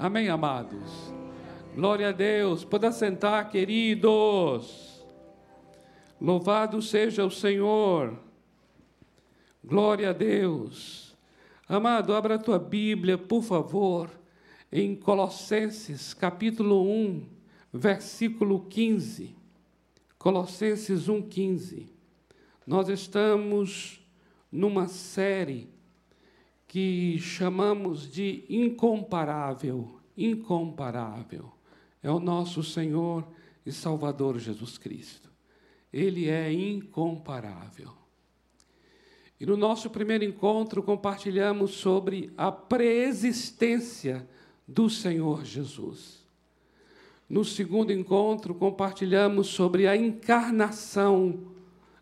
Amém, amados? Glória a Deus. Pode sentar, queridos. Louvado seja o Senhor. Glória a Deus. Amado, abra a tua Bíblia, por favor, em Colossenses, capítulo 1, versículo 15. Colossenses 1, 15. Nós estamos numa série que chamamos de incomparável, incomparável. É o nosso Senhor e Salvador Jesus Cristo. Ele é incomparável. E no nosso primeiro encontro compartilhamos sobre a preexistência do Senhor Jesus. No segundo encontro compartilhamos sobre a encarnação,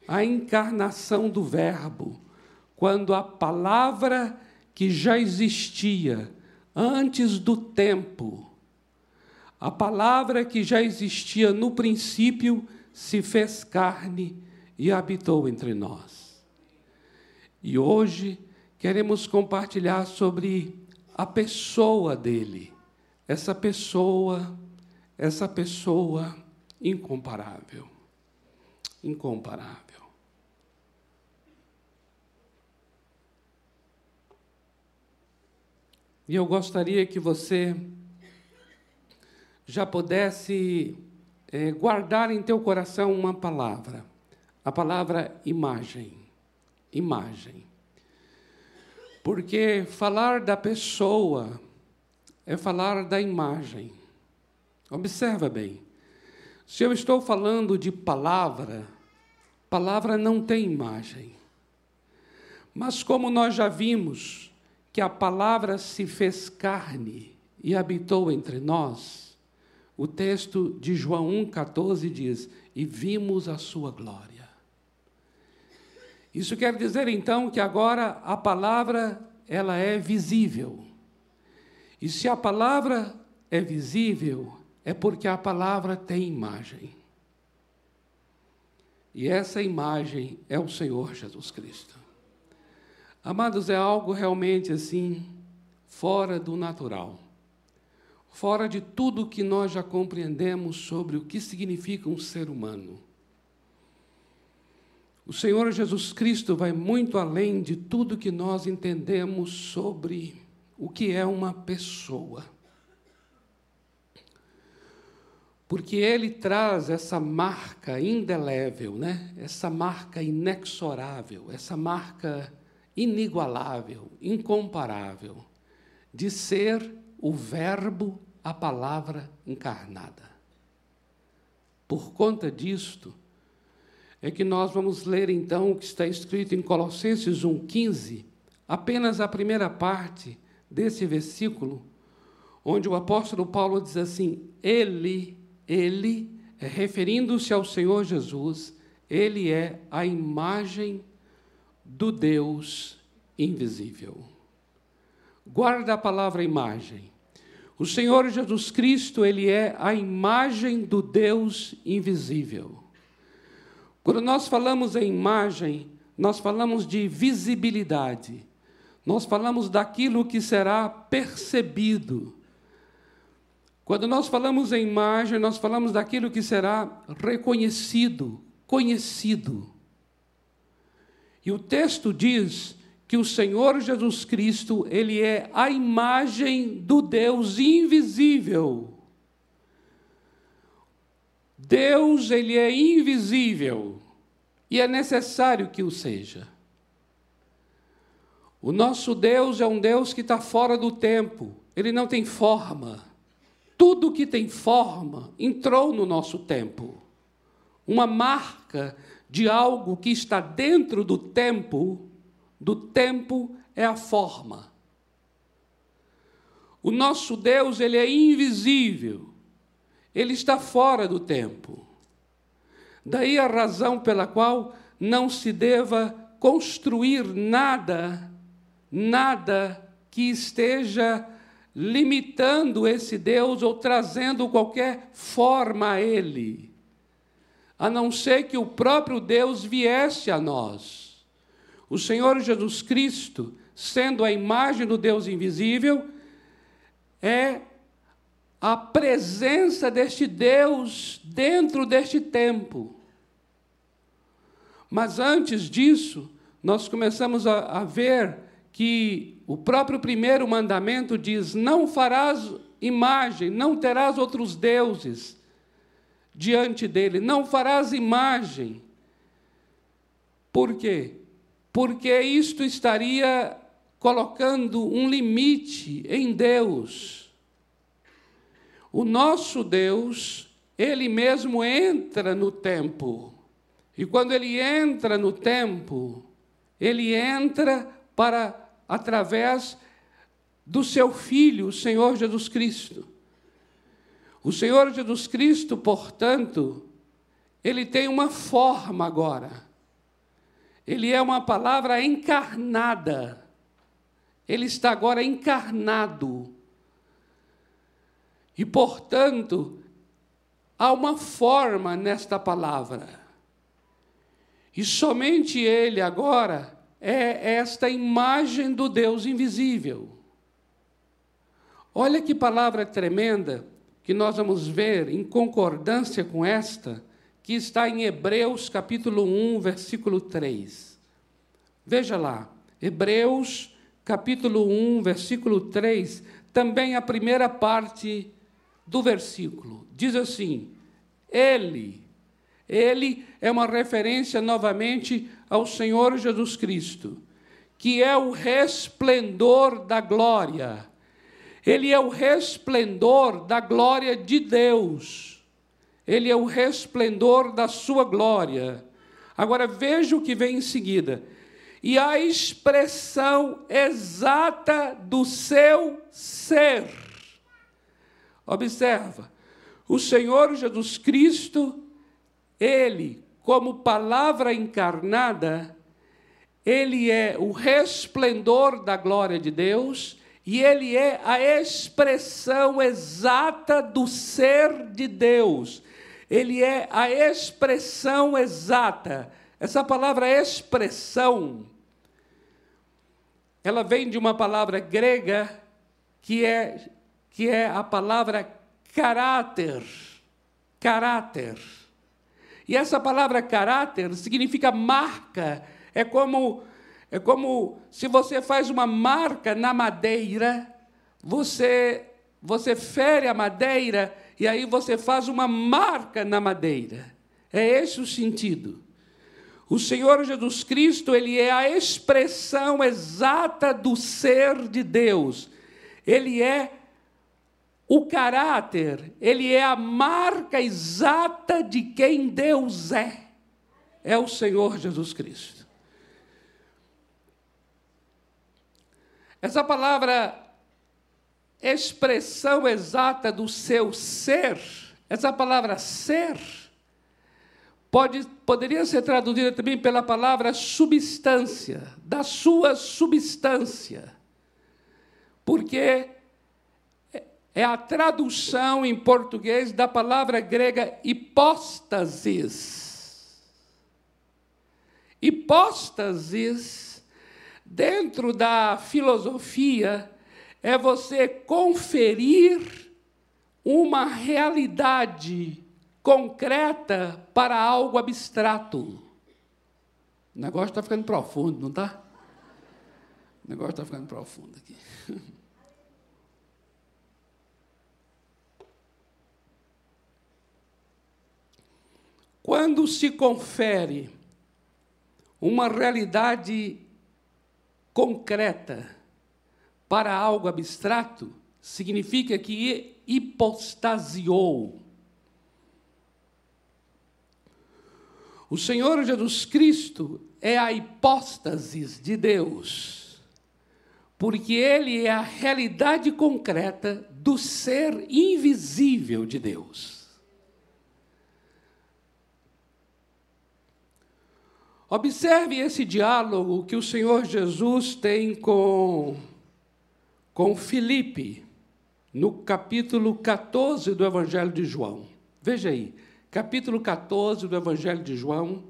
a encarnação do Verbo, quando a palavra que já existia antes do tempo. A palavra que já existia no princípio se fez carne e habitou entre nós. E hoje queremos compartilhar sobre a pessoa dele, essa pessoa, essa pessoa incomparável. Incomparável. E eu gostaria que você já pudesse é, guardar em teu coração uma palavra, a palavra imagem. Imagem. Porque falar da pessoa é falar da imagem. Observa bem. Se eu estou falando de palavra, palavra não tem imagem. Mas como nós já vimos, que a palavra se fez carne e habitou entre nós, o texto de João 1,14 diz: E vimos a sua glória. Isso quer dizer então que agora a palavra ela é visível. E se a palavra é visível, é porque a palavra tem imagem. E essa imagem é o Senhor Jesus Cristo. Amados, é algo realmente assim, fora do natural, fora de tudo que nós já compreendemos sobre o que significa um ser humano. O Senhor Jesus Cristo vai muito além de tudo que nós entendemos sobre o que é uma pessoa. Porque ele traz essa marca indelével, né? essa marca inexorável, essa marca inigualável, incomparável, de ser o Verbo, a palavra encarnada. Por conta disto, é que nós vamos ler então o que está escrito em Colossenses 1,15, apenas a primeira parte desse versículo, onde o apóstolo Paulo diz assim: Ele, Ele, é, referindo-se ao Senhor Jesus, Ele é a imagem do Deus invisível. Guarda a palavra imagem. O Senhor Jesus Cristo, ele é a imagem do Deus invisível. Quando nós falamos em imagem, nós falamos de visibilidade. Nós falamos daquilo que será percebido. Quando nós falamos em imagem, nós falamos daquilo que será reconhecido, conhecido. E o texto diz que o Senhor Jesus Cristo, ele é a imagem do Deus invisível. Deus, ele é invisível e é necessário que o seja. O nosso Deus é um Deus que está fora do tempo, ele não tem forma. Tudo que tem forma entrou no nosso tempo. Uma marca de algo que está dentro do tempo, do tempo é a forma. O nosso Deus, ele é invisível. Ele está fora do tempo. Daí a razão pela qual não se deva construir nada, nada que esteja limitando esse Deus ou trazendo qualquer forma a ele a não ser que o próprio Deus viesse a nós. O Senhor Jesus Cristo, sendo a imagem do Deus invisível, é a presença deste Deus dentro deste tempo. Mas antes disso, nós começamos a, a ver que o próprio primeiro mandamento diz: Não farás imagem, não terás outros deuses diante dele, não farás imagem. Por quê? Porque isto estaria colocando um limite em Deus. O nosso Deus, ele mesmo entra no tempo. E quando ele entra no tempo, ele entra para através do seu filho, o Senhor Jesus Cristo. O Senhor Jesus Cristo, portanto, ele tem uma forma agora. Ele é uma palavra encarnada. Ele está agora encarnado. E, portanto, há uma forma nesta palavra. E somente Ele agora é esta imagem do Deus invisível. Olha que palavra tremenda que nós vamos ver em concordância com esta, que está em Hebreus capítulo 1, versículo 3. Veja lá, Hebreus capítulo 1, versículo 3, também a primeira parte do versículo. Diz assim: Ele, ele é uma referência novamente ao Senhor Jesus Cristo, que é o resplendor da glória. Ele é o resplendor da glória de Deus. Ele é o resplendor da sua glória. Agora veja o que vem em seguida e a expressão exata do seu ser. Observa, o Senhor Jesus Cristo, ele, como palavra encarnada, ele é o resplendor da glória de Deus e ele é a expressão exata do ser de Deus. Ele é a expressão exata. Essa palavra expressão ela vem de uma palavra grega que é, que é a palavra caráter. Caráter. E essa palavra caráter significa marca. É como, é como se você faz uma marca na madeira, você, você fere a madeira e aí você faz uma marca na madeira. É esse o sentido. O Senhor Jesus Cristo, ele é a expressão exata do ser de Deus. Ele é o caráter, ele é a marca exata de quem Deus é. É o Senhor Jesus Cristo. Essa palavra expressão exata do seu ser, essa palavra ser, pode, poderia ser traduzida também pela palavra substância, da sua substância, porque é a tradução em português da palavra grega hipóstasis. Hipóstasis, dentro da filosofia, é você conferir uma realidade concreta para algo abstrato. O negócio está ficando profundo, não está? O negócio está ficando profundo aqui. Quando se confere uma realidade concreta para algo abstrato, significa que hipostasiou O Senhor Jesus Cristo é a hipóstase de Deus, porque Ele é a realidade concreta do ser invisível de Deus. Observe esse diálogo que o Senhor Jesus tem com, com Filipe, no capítulo 14 do Evangelho de João. Veja aí capítulo 14 do Evangelho de João.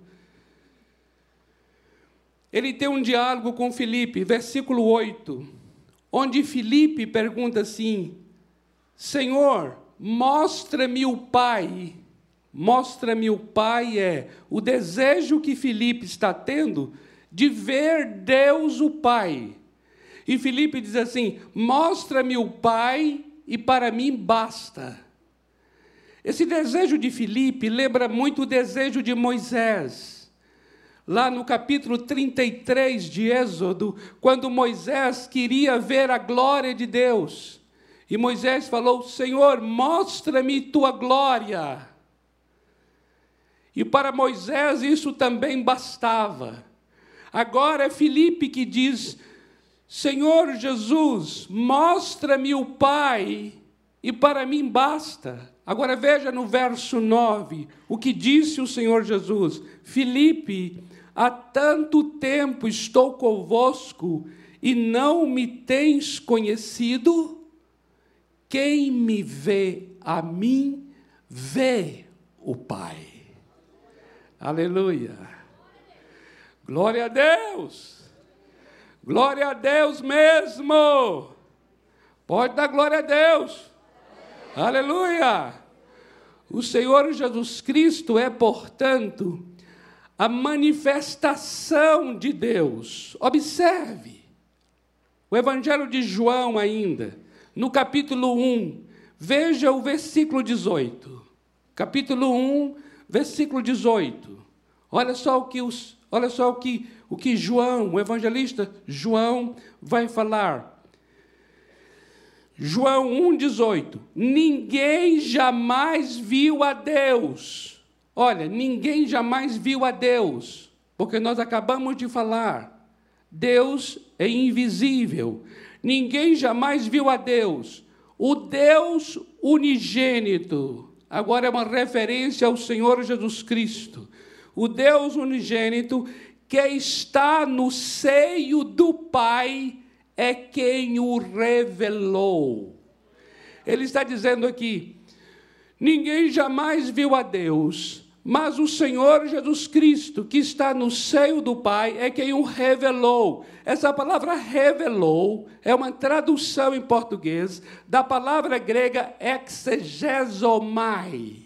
Ele tem um diálogo com Filipe, versículo 8, onde Filipe pergunta assim: Senhor, mostra-me o Pai. Mostra-me o Pai é o desejo que Filipe está tendo de ver Deus o Pai. E Filipe diz assim: Mostra-me o Pai e para mim basta. Esse desejo de Filipe lembra muito o desejo de Moisés. Lá no capítulo 33 de Êxodo, quando Moisés queria ver a glória de Deus. E Moisés falou: Senhor, mostra-me tua glória. E para Moisés isso também bastava. Agora é Filipe que diz: Senhor Jesus, mostra-me o Pai, e para mim basta. Agora veja no verso 9 o que disse o Senhor Jesus: Filipe, há tanto tempo estou convosco e não me tens conhecido? Quem me vê a mim, vê o Pai. Aleluia. Glória a Deus. Glória a Deus mesmo. Pode dar glória a Deus. Aleluia. O Senhor Jesus Cristo é, portanto, a manifestação de Deus. Observe. O Evangelho de João, ainda, no capítulo 1, veja o versículo 18. Capítulo 1, versículo 18. Olha só o que os, olha só o que o que João, o evangelista João, vai falar. João 1,18: Ninguém jamais viu a Deus. Olha, ninguém jamais viu a Deus, porque nós acabamos de falar. Deus é invisível. Ninguém jamais viu a Deus. O Deus unigênito. Agora é uma referência ao Senhor Jesus Cristo. O Deus unigênito que está no seio do Pai é quem o revelou. Ele está dizendo aqui: ninguém jamais viu a Deus, mas o Senhor Jesus Cristo, que está no seio do Pai, é quem o revelou. Essa palavra revelou é uma tradução em português da palavra grega exegesomai.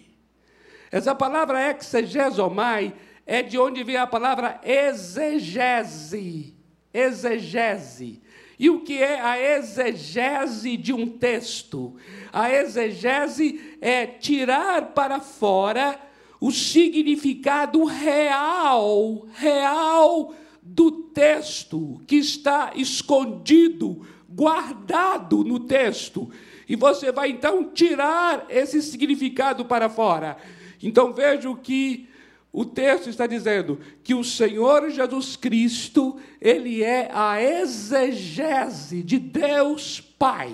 Essa palavra exegesomai é de onde vem a palavra exegese. Exegese. E o que é a exegese de um texto? A exegese é tirar para fora o significado real, real do texto que está escondido, guardado no texto. E você vai então tirar esse significado para fora. Então veja o que o texto está dizendo que o Senhor Jesus Cristo, ele é a exegese de Deus Pai.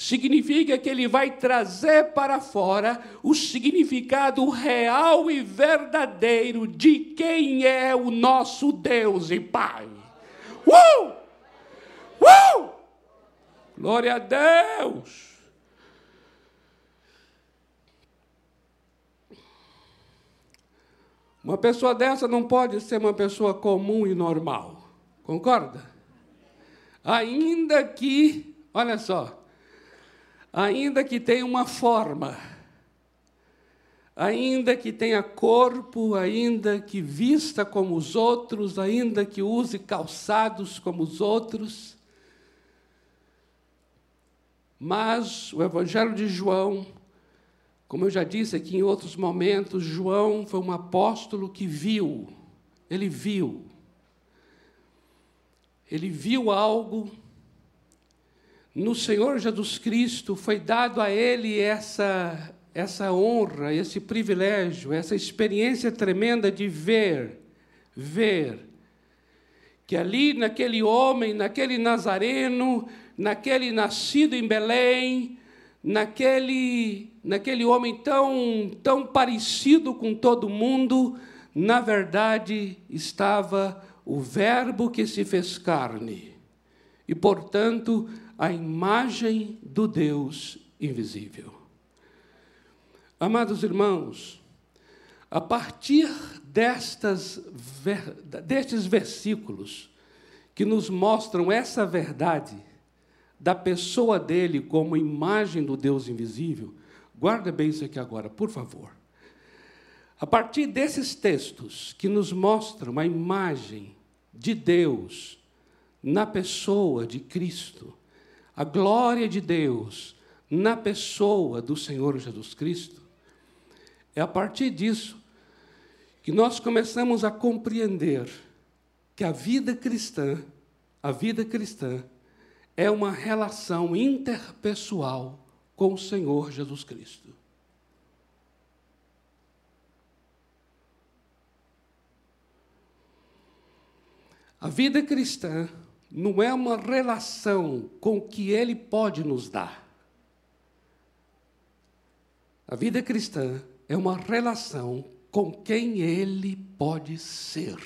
Significa que ele vai trazer para fora o significado real e verdadeiro de quem é o nosso Deus e Pai. Uh! Uh! Glória a Deus! Uma pessoa dessa não pode ser uma pessoa comum e normal. Concorda? Ainda que, olha só, ainda que tenha uma forma, ainda que tenha corpo, ainda que vista como os outros, ainda que use calçados como os outros, mas o Evangelho de João como eu já disse aqui em outros momentos, João foi um apóstolo que viu, ele viu. Ele viu algo no Senhor Jesus Cristo, foi dado a ele essa essa honra, esse privilégio, essa experiência tremenda de ver, ver que ali naquele homem, naquele nazareno, naquele nascido em Belém, naquele, naquele homem tão, tão parecido com todo mundo, na verdade estava o Verbo que se fez carne, e, portanto, a imagem do Deus invisível. Amados irmãos, a partir destas, destes versículos que nos mostram essa verdade, da pessoa dele como imagem do Deus invisível, Guarda bem isso aqui agora, por favor. A partir desses textos que nos mostram a imagem de Deus na pessoa de Cristo, a glória de Deus na pessoa do Senhor Jesus Cristo, é a partir disso que nós começamos a compreender que a vida cristã, a vida cristã, é uma relação interpessoal com o Senhor Jesus Cristo. A vida cristã não é uma relação com o que Ele pode nos dar. A vida cristã é uma relação com quem Ele pode ser.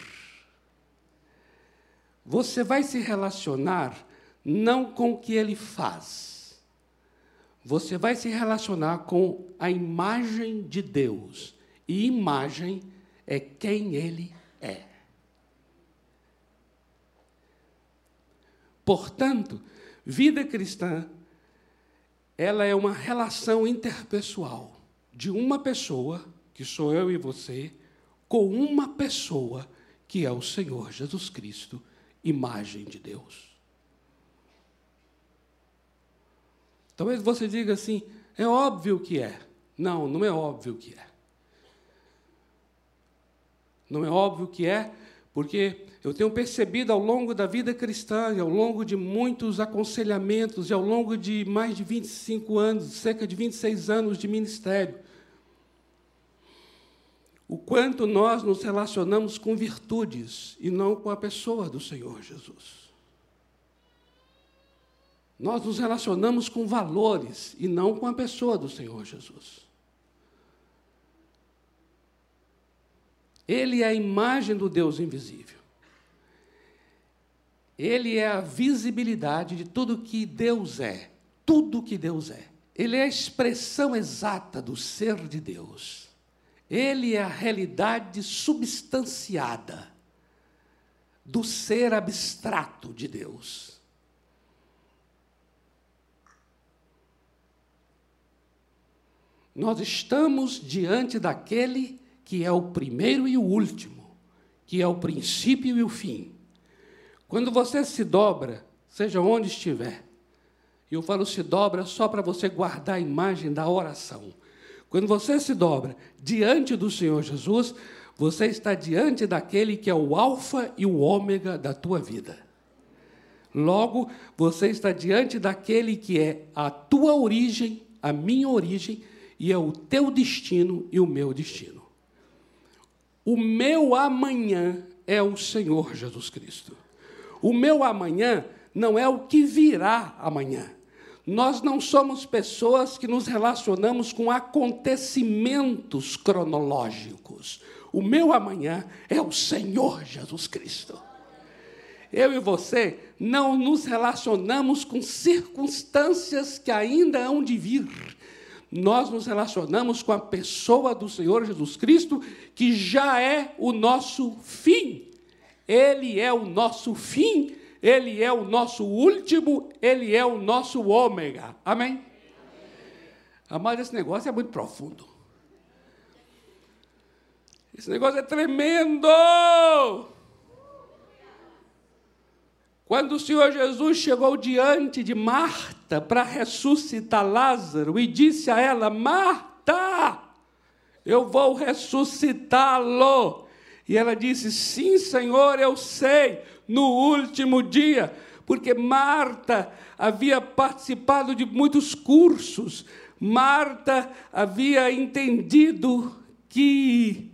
Você vai se relacionar não com o que Ele faz. Você vai se relacionar com a imagem de Deus. E imagem é quem Ele é. Portanto, vida cristã, ela é uma relação interpessoal de uma pessoa, que sou eu e você, com uma pessoa que é o Senhor Jesus Cristo, imagem de Deus. Talvez você diga assim: é óbvio que é. Não, não é óbvio que é. Não é óbvio que é, porque eu tenho percebido ao longo da vida cristã, e ao longo de muitos aconselhamentos, e ao longo de mais de 25 anos, cerca de 26 anos de ministério, o quanto nós nos relacionamos com virtudes e não com a pessoa do Senhor Jesus. Nós nos relacionamos com valores e não com a pessoa do Senhor Jesus. Ele é a imagem do Deus invisível. Ele é a visibilidade de tudo que Deus é. Tudo que Deus é. Ele é a expressão exata do ser de Deus. Ele é a realidade substanciada do ser abstrato de Deus. Nós estamos diante daquele que é o primeiro e o último, que é o princípio e o fim. Quando você se dobra, seja onde estiver, eu falo se dobra só para você guardar a imagem da oração. Quando você se dobra diante do Senhor Jesus, você está diante daquele que é o Alfa e o Ômega da tua vida. Logo, você está diante daquele que é a tua origem, a minha origem, e é o teu destino e o meu destino. O meu amanhã é o Senhor Jesus Cristo. O meu amanhã não é o que virá amanhã. Nós não somos pessoas que nos relacionamos com acontecimentos cronológicos. O meu amanhã é o Senhor Jesus Cristo. Eu e você não nos relacionamos com circunstâncias que ainda hão de vir nós nos relacionamos com a pessoa do Senhor Jesus Cristo, que já é o nosso fim. Ele é o nosso fim, ele é o nosso último, ele é o nosso ômega. Amém? Amado, esse negócio é muito profundo. Esse negócio é tremendo. Quando o Senhor Jesus chegou diante de Marta para ressuscitar Lázaro e disse a ela: Marta, eu vou ressuscitá-lo. E ela disse: Sim, Senhor, eu sei, no último dia, porque Marta havia participado de muitos cursos, Marta havia entendido que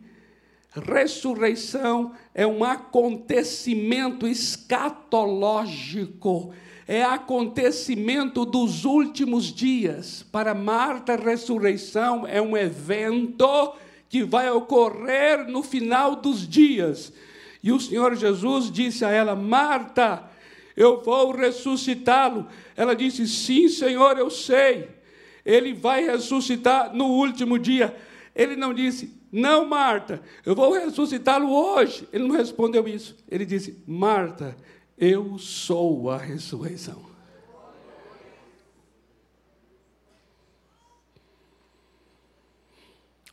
ressurreição é um acontecimento escatológico, é acontecimento dos últimos dias. Para Marta, ressurreição é um evento que vai ocorrer no final dos dias. E o Senhor Jesus disse a ela: Marta, eu vou ressuscitá-lo. Ela disse: Sim, Senhor, eu sei. Ele vai ressuscitar no último dia. Ele não disse, não, Marta, eu vou ressuscitá-lo hoje. Ele não respondeu isso. Ele disse: Marta, eu sou a ressurreição.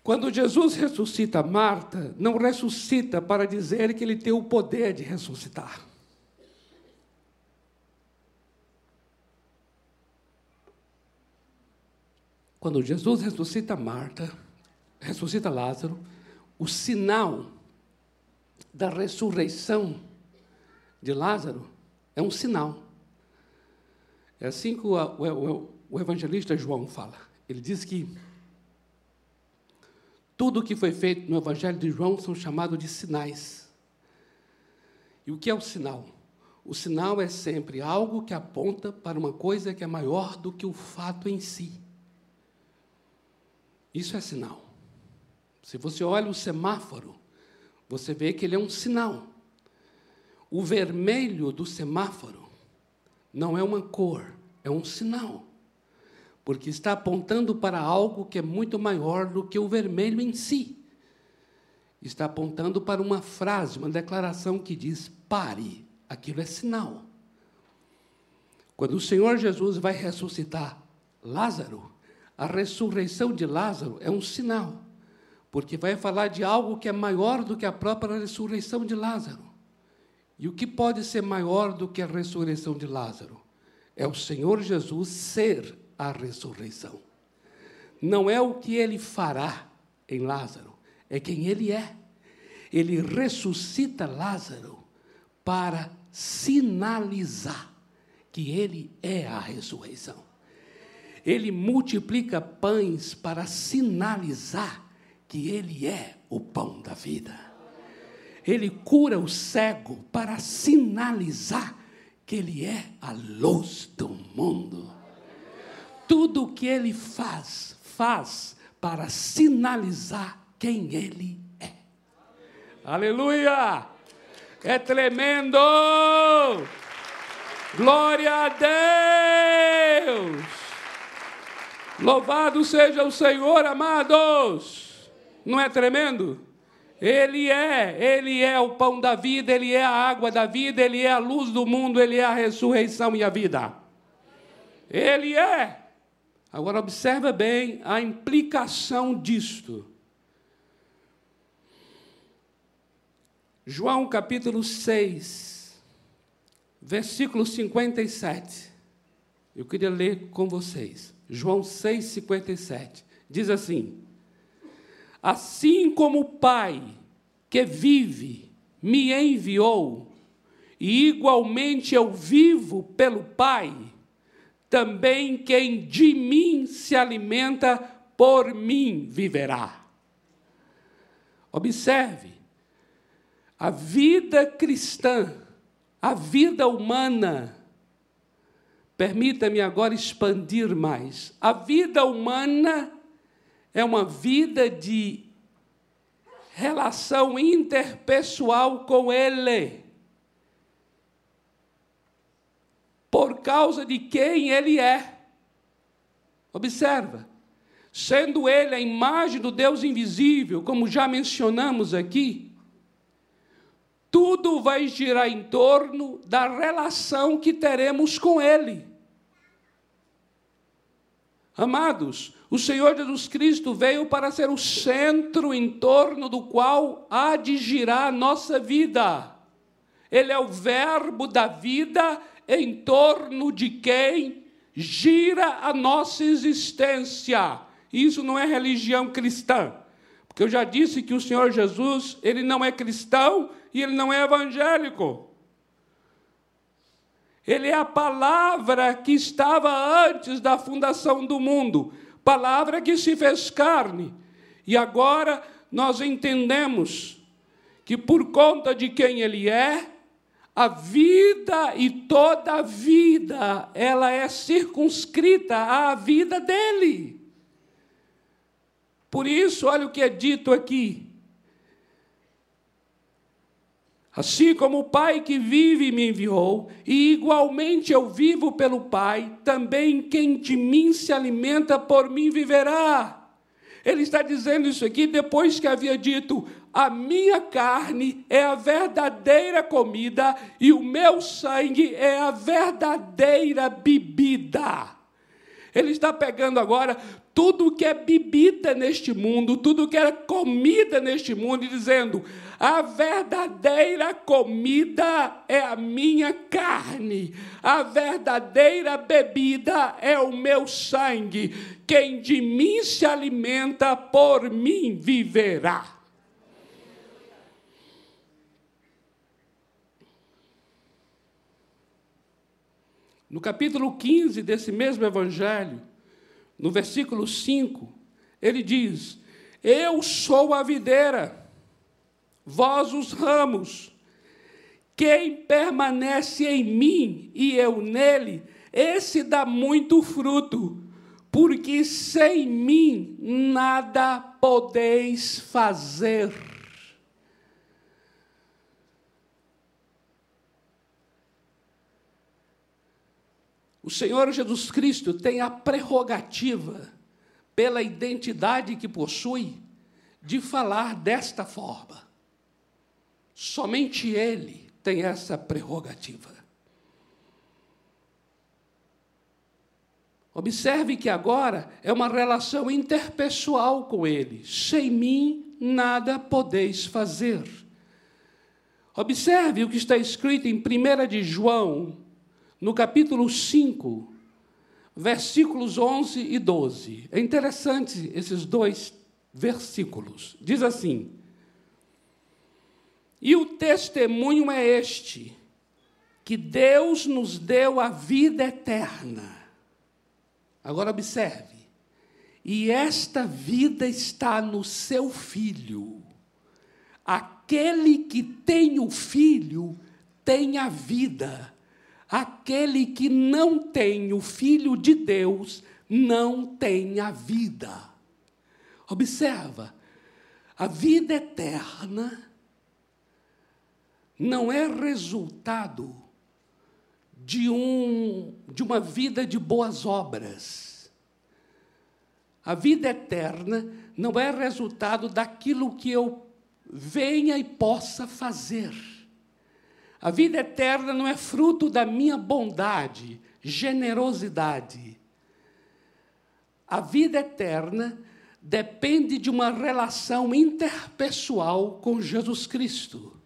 Quando Jesus ressuscita Marta, não ressuscita para dizer que ele tem o poder de ressuscitar. Quando Jesus ressuscita Marta, ressuscita Lázaro, o sinal da ressurreição de Lázaro é um sinal. É assim que o, o, o evangelista João fala. Ele diz que tudo o que foi feito no Evangelho de João são chamados de sinais. E o que é o sinal? O sinal é sempre algo que aponta para uma coisa que é maior do que o fato em si. Isso é sinal. Se você olha o semáforo, você vê que ele é um sinal. O vermelho do semáforo não é uma cor, é um sinal porque está apontando para algo que é muito maior do que o vermelho em si. Está apontando para uma frase, uma declaração que diz: pare, aquilo é sinal. Quando o Senhor Jesus vai ressuscitar Lázaro, a ressurreição de Lázaro é um sinal, porque vai falar de algo que é maior do que a própria ressurreição de Lázaro. E o que pode ser maior do que a ressurreição de Lázaro? É o Senhor Jesus ser a ressurreição. Não é o que ele fará em Lázaro, é quem ele é. Ele ressuscita Lázaro para sinalizar que ele é a ressurreição. Ele multiplica pães para sinalizar que ele é o pão da vida. Ele cura o cego para sinalizar que ele é a luz do mundo tudo o que ele faz, faz para sinalizar quem ele é. Aleluia! É tremendo! Glória a Deus! Louvado seja o Senhor, amados! Não é tremendo? Ele é, Ele é o pão da vida, Ele é a água da vida, Ele é a luz do mundo, Ele é a ressurreição e a vida. Ele é. Agora, observa bem a implicação disto. João capítulo 6, versículo 57. Eu queria ler com vocês. João 6, 57. Diz assim: Assim como o Pai que vive me enviou, e igualmente eu vivo pelo Pai, também quem de mim se alimenta, por mim viverá. Observe, a vida cristã, a vida humana, permita-me agora expandir mais. A vida humana é uma vida de relação interpessoal com Ele. por causa de quem ele é. Observa, sendo ele a imagem do Deus invisível, como já mencionamos aqui, tudo vai girar em torno da relação que teremos com ele. Amados, o Senhor Jesus Cristo veio para ser o centro em torno do qual há de girar a nossa vida. Ele é o Verbo da vida em torno de quem gira a nossa existência. Isso não é religião cristã. Porque eu já disse que o Senhor Jesus, ele não é cristão e ele não é evangélico. Ele é a palavra que estava antes da fundação do mundo, palavra que se fez carne. E agora nós entendemos que por conta de quem ele é, a vida e toda a vida, ela é circunscrita à vida dele. Por isso, olha o que é dito aqui. Assim como o Pai que vive me enviou, e igualmente eu vivo pelo Pai, também quem de mim se alimenta por mim viverá. Ele está dizendo isso aqui depois que havia dito: a minha carne é a verdadeira comida e o meu sangue é a verdadeira bebida. Ele está pegando agora tudo que é bebida neste mundo, tudo que é comida neste mundo, e dizendo: a verdadeira comida é a minha carne, a verdadeira bebida é o meu sangue. Quem de mim se alimenta, por mim viverá. No capítulo 15 desse mesmo evangelho, no versículo 5, ele diz: Eu sou a videira, vós os ramos. Quem permanece em mim e eu nele, esse dá muito fruto, porque sem mim nada podeis fazer. O Senhor Jesus Cristo tem a prerrogativa, pela identidade que possui, de falar desta forma. Somente Ele tem essa prerrogativa. Observe que agora é uma relação interpessoal com Ele. Sem mim nada podeis fazer. Observe o que está escrito em 1 de João, no capítulo 5, versículos 11 e 12. É interessante esses dois versículos. Diz assim: E o testemunho é este, que Deus nos deu a vida eterna. Agora observe. E esta vida está no seu filho. Aquele que tem o filho tem a vida. Aquele que não tem o Filho de Deus não tem a vida. Observa, a vida eterna não é resultado de, um, de uma vida de boas obras. A vida eterna não é resultado daquilo que eu venha e possa fazer. A vida eterna não é fruto da minha bondade, generosidade. A vida eterna depende de uma relação interpessoal com Jesus Cristo.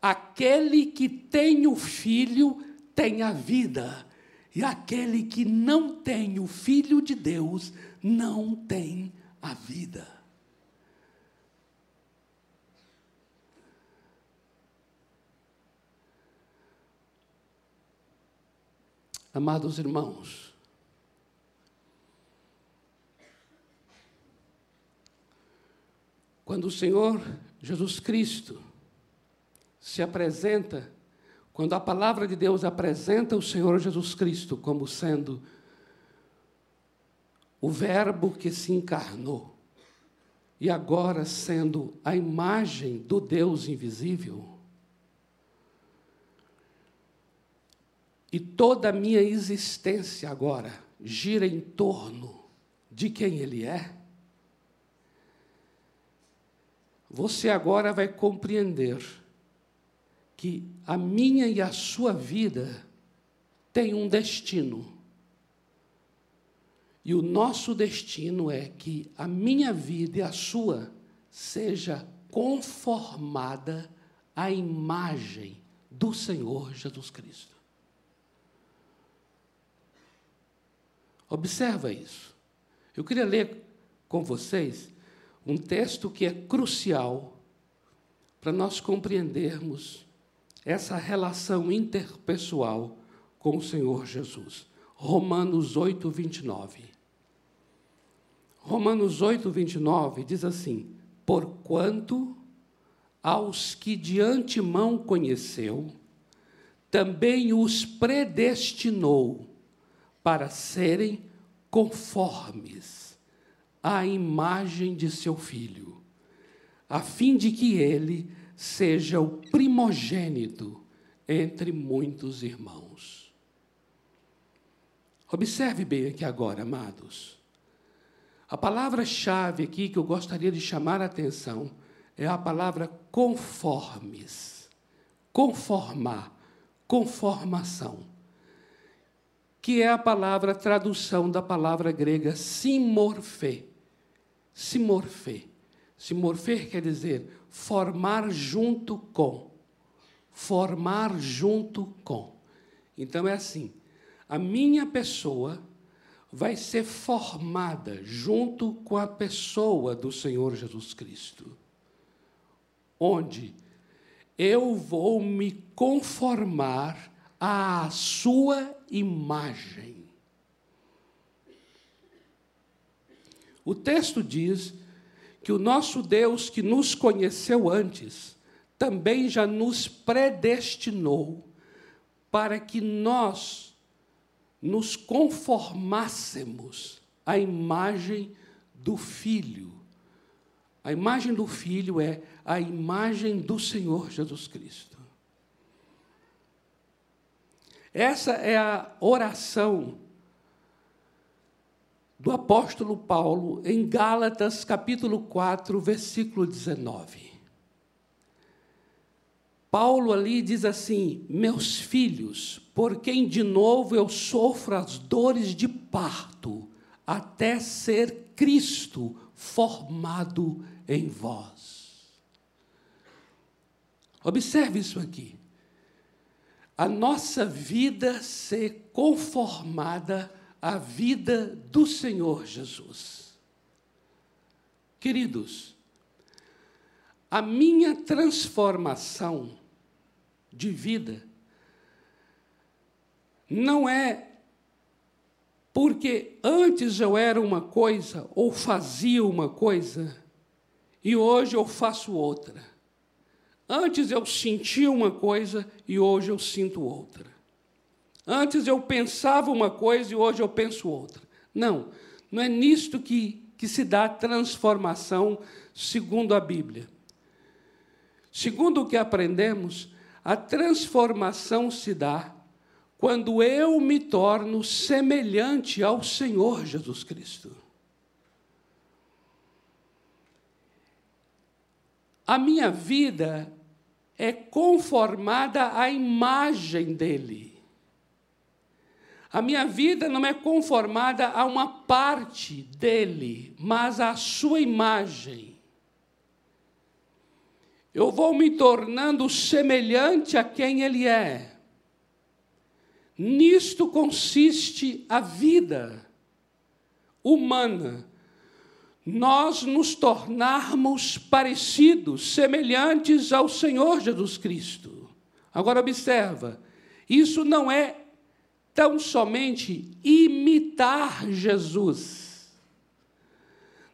Aquele que tem o Filho tem a vida, e aquele que não tem o Filho de Deus não tem a vida. Amados irmãos, quando o Senhor Jesus Cristo se apresenta, quando a palavra de Deus apresenta o Senhor Jesus Cristo como sendo o Verbo que se encarnou, e agora sendo a imagem do Deus invisível, E toda a minha existência agora gira em torno de quem Ele é. Você agora vai compreender que a minha e a sua vida tem um destino. E o nosso destino é que a minha vida e a sua seja conformada à imagem do Senhor Jesus Cristo. Observa isso. Eu queria ler com vocês um texto que é crucial para nós compreendermos essa relação interpessoal com o Senhor Jesus. Romanos 8, 29. Romanos 8, 29 diz assim: Porquanto aos que de antemão conheceu, também os predestinou para serem conformes à imagem de seu filho, a fim de que ele seja o primogênito entre muitos irmãos. Observe bem aqui agora, amados. A palavra-chave aqui que eu gostaria de chamar a atenção é a palavra conformes. Conformar, conformação. que é a palavra, tradução da palavra grega simorfê. Simorfê. Simorfê quer dizer formar junto com. Formar junto com. Então é assim: a minha pessoa vai ser formada junto com a pessoa do Senhor Jesus Cristo, onde eu vou me conformar à sua imagem. O texto diz que o nosso Deus, que nos conheceu antes, também já nos predestinou para que nós nos conformássemos à imagem do Filho. A imagem do Filho é a imagem do Senhor Jesus Cristo. Essa é a oração do apóstolo Paulo em Gálatas, capítulo 4, versículo 19. Paulo ali diz assim: Meus filhos, por quem de novo eu sofro as dores de parto, até ser Cristo formado em vós. Observe isso aqui. A nossa vida ser conformada a vida do Senhor Jesus. Queridos, a minha transformação de vida não é porque antes eu era uma coisa ou fazia uma coisa e hoje eu faço outra. Antes eu sentia uma coisa e hoje eu sinto outra. Antes eu pensava uma coisa e hoje eu penso outra. Não, não é nisto que, que se dá transformação segundo a Bíblia. Segundo o que aprendemos, a transformação se dá quando eu me torno semelhante ao Senhor Jesus Cristo. A minha vida é conformada à imagem dele. A minha vida não é conformada a uma parte dele, mas à sua imagem. Eu vou me tornando semelhante a quem ele é. Nisto consiste a vida humana. Nós nos tornarmos parecidos, semelhantes ao Senhor Jesus Cristo. Agora observa, isso não é tão somente imitar Jesus.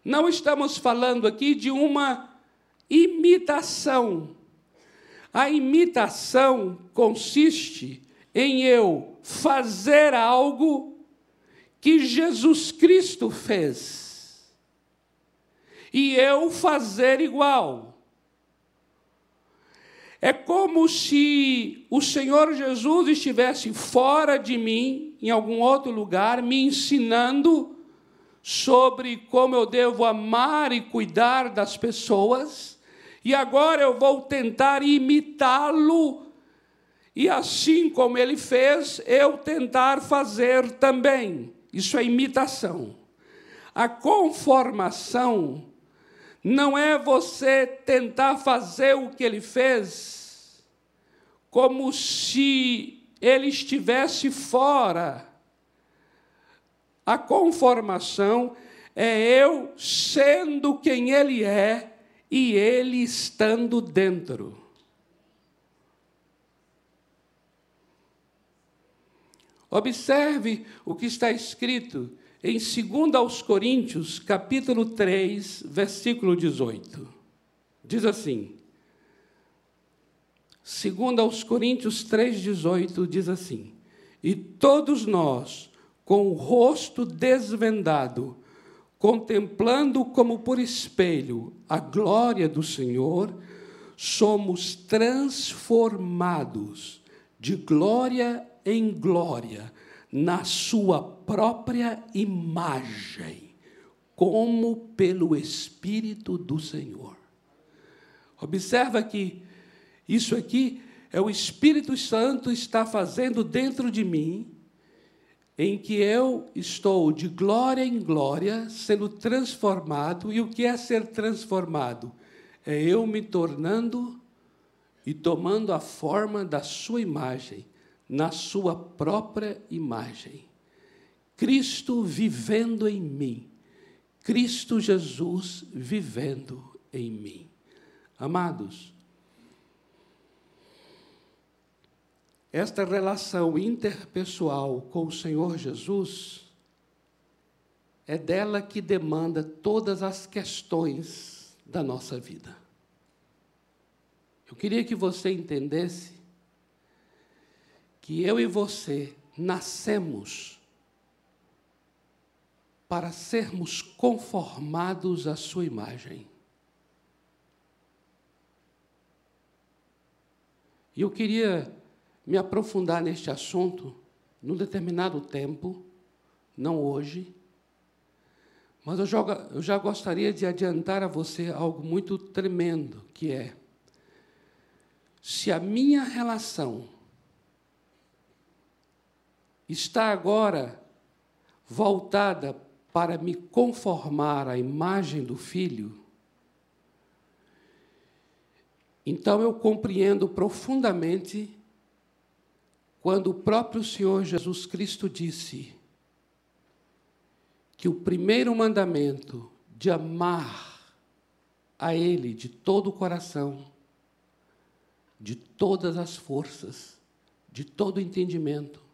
Não estamos falando aqui de uma imitação. A imitação consiste em eu fazer algo que Jesus Cristo fez e eu fazer igual. É como se o Senhor Jesus estivesse fora de mim, em algum outro lugar, me ensinando sobre como eu devo amar e cuidar das pessoas, e agora eu vou tentar imitá-lo, e assim como ele fez, eu tentar fazer também. Isso é imitação. A conformação não é você tentar fazer o que ele fez como se ele estivesse fora. A conformação é eu sendo quem ele é e ele estando dentro. Observe o que está escrito em 2 aos Coríntios, capítulo 3, versículo 18. Diz assim: 2 aos Coríntios 3, 18, diz assim: E todos nós, com o rosto desvendado, contemplando como por espelho a glória do Senhor, somos transformados de glória em glória na sua própria imagem, como pelo Espírito do Senhor. Observa que isso aqui é o Espírito Santo está fazendo dentro de mim em que eu estou de glória em glória sendo transformado, e o que é ser transformado? É eu me tornando e tomando a forma da sua imagem, na sua própria imagem. Cristo vivendo em mim, Cristo Jesus vivendo em mim. Amados, esta relação interpessoal com o Senhor Jesus é dela que demanda todas as questões da nossa vida. Eu queria que você entendesse que eu e você nascemos para sermos conformados à Sua imagem. E eu queria me aprofundar neste assunto num determinado tempo, não hoje, mas eu eu já gostaria de adiantar a você algo muito tremendo, que é se a minha relação está agora voltada para me conformar à imagem do Filho, então eu compreendo profundamente quando o próprio Senhor Jesus Cristo disse que o primeiro mandamento de amar a Ele de todo o coração, de todas as forças, de todo o entendimento,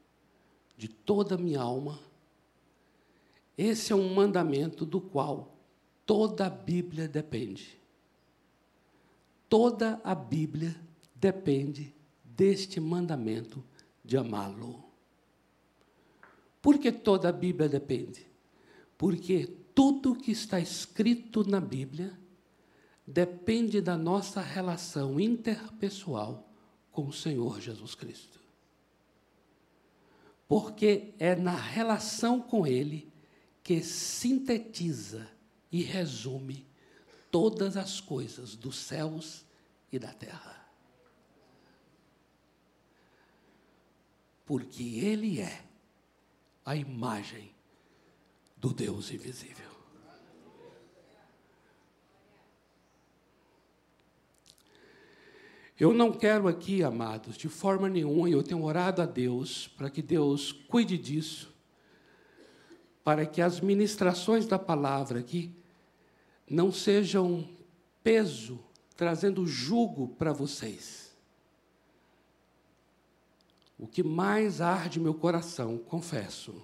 de toda a minha alma. Esse é um mandamento do qual toda a Bíblia depende. Toda a Bíblia depende deste mandamento de amá-lo. Por que toda a Bíblia depende? Porque tudo que está escrito na Bíblia depende da nossa relação interpessoal com o Senhor Jesus Cristo. Porque é na relação com Ele que sintetiza e resume todas as coisas dos céus e da terra. Porque Ele é a imagem do Deus invisível. Eu não quero aqui, amados, de forma nenhuma, e eu tenho orado a Deus para que Deus cuide disso, para que as ministrações da palavra aqui não sejam peso, trazendo jugo para vocês. O que mais arde meu coração, confesso,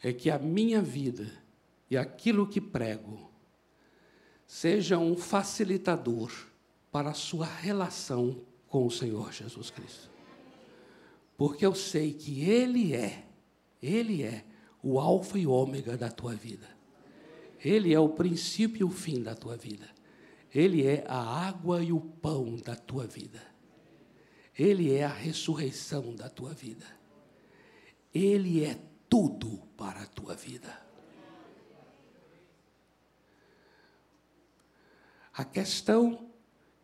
é que a minha vida e aquilo que prego seja um facilitador para a sua relação com o Senhor Jesus Cristo. Porque eu sei que Ele é, Ele é o Alfa e Ômega da tua vida. Ele é o princípio e o fim da tua vida. Ele é a água e o pão da tua vida. Ele é a ressurreição da tua vida. Ele é tudo para a tua vida. A questão